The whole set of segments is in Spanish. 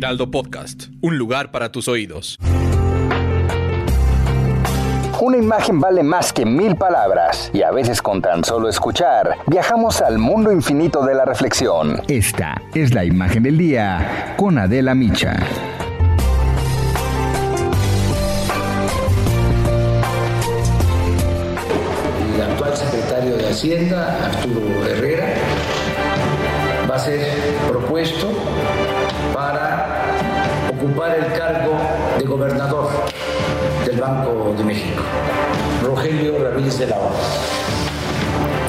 Heraldo Podcast, un lugar para tus oídos. Una imagen vale más que mil palabras y a veces con tan solo escuchar viajamos al mundo infinito de la reflexión. Esta es la imagen del día con Adela Micha. El actual secretario de Hacienda, Arturo Herrera, va a ser propuesto para ocupar el cargo de gobernador del Banco de México, Rogelio Ramírez de la O.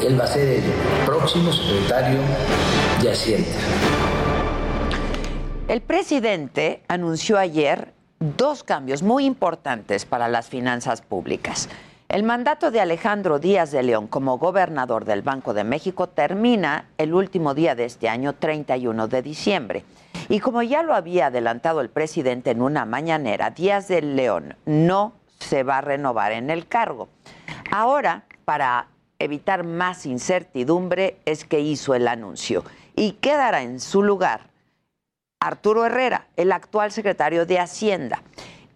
Él va a ser el próximo secretario de Hacienda. El presidente anunció ayer dos cambios muy importantes para las finanzas públicas. El mandato de Alejandro Díaz de León como gobernador del Banco de México termina el último día de este año, 31 de diciembre. Y como ya lo había adelantado el presidente en una mañanera, Díaz de León no se va a renovar en el cargo. Ahora, para evitar más incertidumbre, es que hizo el anuncio y quedará en su lugar Arturo Herrera, el actual secretario de Hacienda.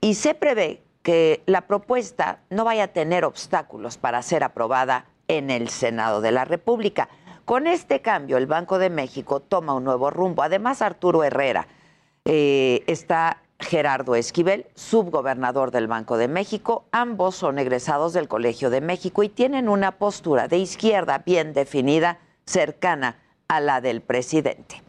Y se prevé que la propuesta no vaya a tener obstáculos para ser aprobada en el Senado de la República. Con este cambio, el Banco de México toma un nuevo rumbo. Además, Arturo Herrera eh, está Gerardo Esquivel, subgobernador del Banco de México. Ambos son egresados del Colegio de México y tienen una postura de izquierda bien definida, cercana a la del presidente.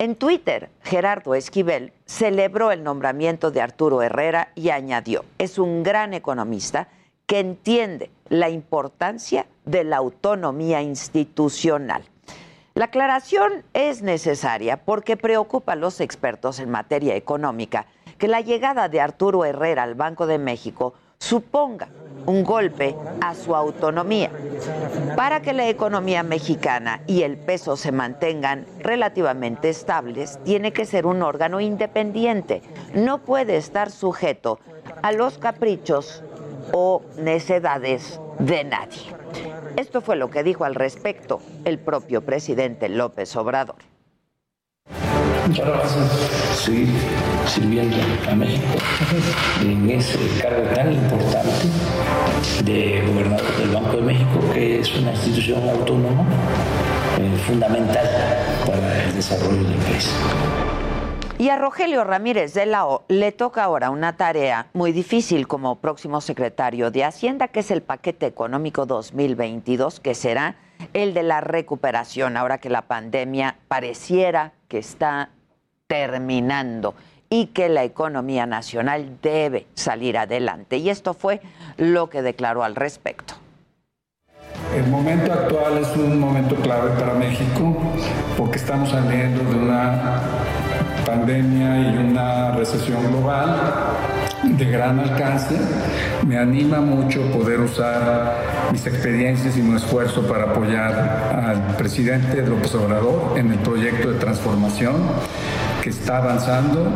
En Twitter, Gerardo Esquivel celebró el nombramiento de Arturo Herrera y añadió, es un gran economista que entiende la importancia de la autonomía institucional. La aclaración es necesaria porque preocupa a los expertos en materia económica que la llegada de Arturo Herrera al Banco de México suponga un golpe a su autonomía. Para que la economía mexicana y el peso se mantengan relativamente estables, tiene que ser un órgano independiente. No puede estar sujeto a los caprichos o necedades de nadie. Esto fue lo que dijo al respecto el propio presidente López Obrador. A seguir sirviendo a México en ese cargo tan importante de gobernador del Banco de México, que es una institución autónoma eh, fundamental para el desarrollo del país. Y a Rogelio Ramírez de la O le toca ahora una tarea muy difícil como próximo secretario de Hacienda, que es el paquete económico 2022, que será el de la recuperación, ahora que la pandemia pareciera que está terminando y que la economía nacional debe salir adelante. Y esto fue lo que declaró al respecto. El momento actual es un momento clave para México porque estamos saliendo de una pandemia y una recesión global de gran alcance. Me anima mucho poder usar mis experiencias y mi esfuerzo para apoyar al presidente López Obrador en el proyecto de transformación está avanzando.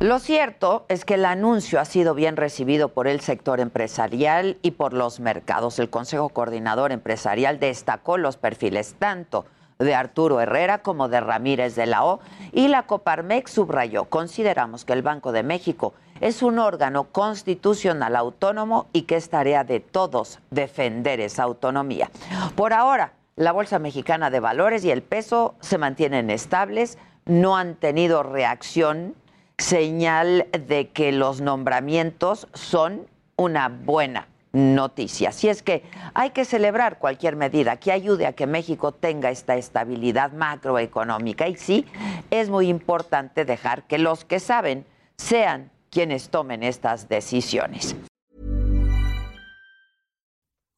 Lo cierto es que el anuncio ha sido bien recibido por el sector empresarial y por los mercados. El Consejo Coordinador Empresarial destacó los perfiles tanto de Arturo Herrera como de Ramírez de la O y la Coparmex subrayó, consideramos que el Banco de México es un órgano constitucional autónomo y que es tarea de todos defender esa autonomía. Por ahora, la Bolsa Mexicana de Valores y el peso se mantienen estables, no han tenido reacción, señal de que los nombramientos son una buena noticia. Así es que hay que celebrar cualquier medida que ayude a que México tenga esta estabilidad macroeconómica. Y sí, es muy importante dejar que los que saben sean quienes tomen estas decisiones.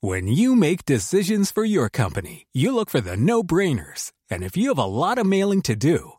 When you make decisions for your company, you look for the no-brainers. And if you have a lot of mailing to do,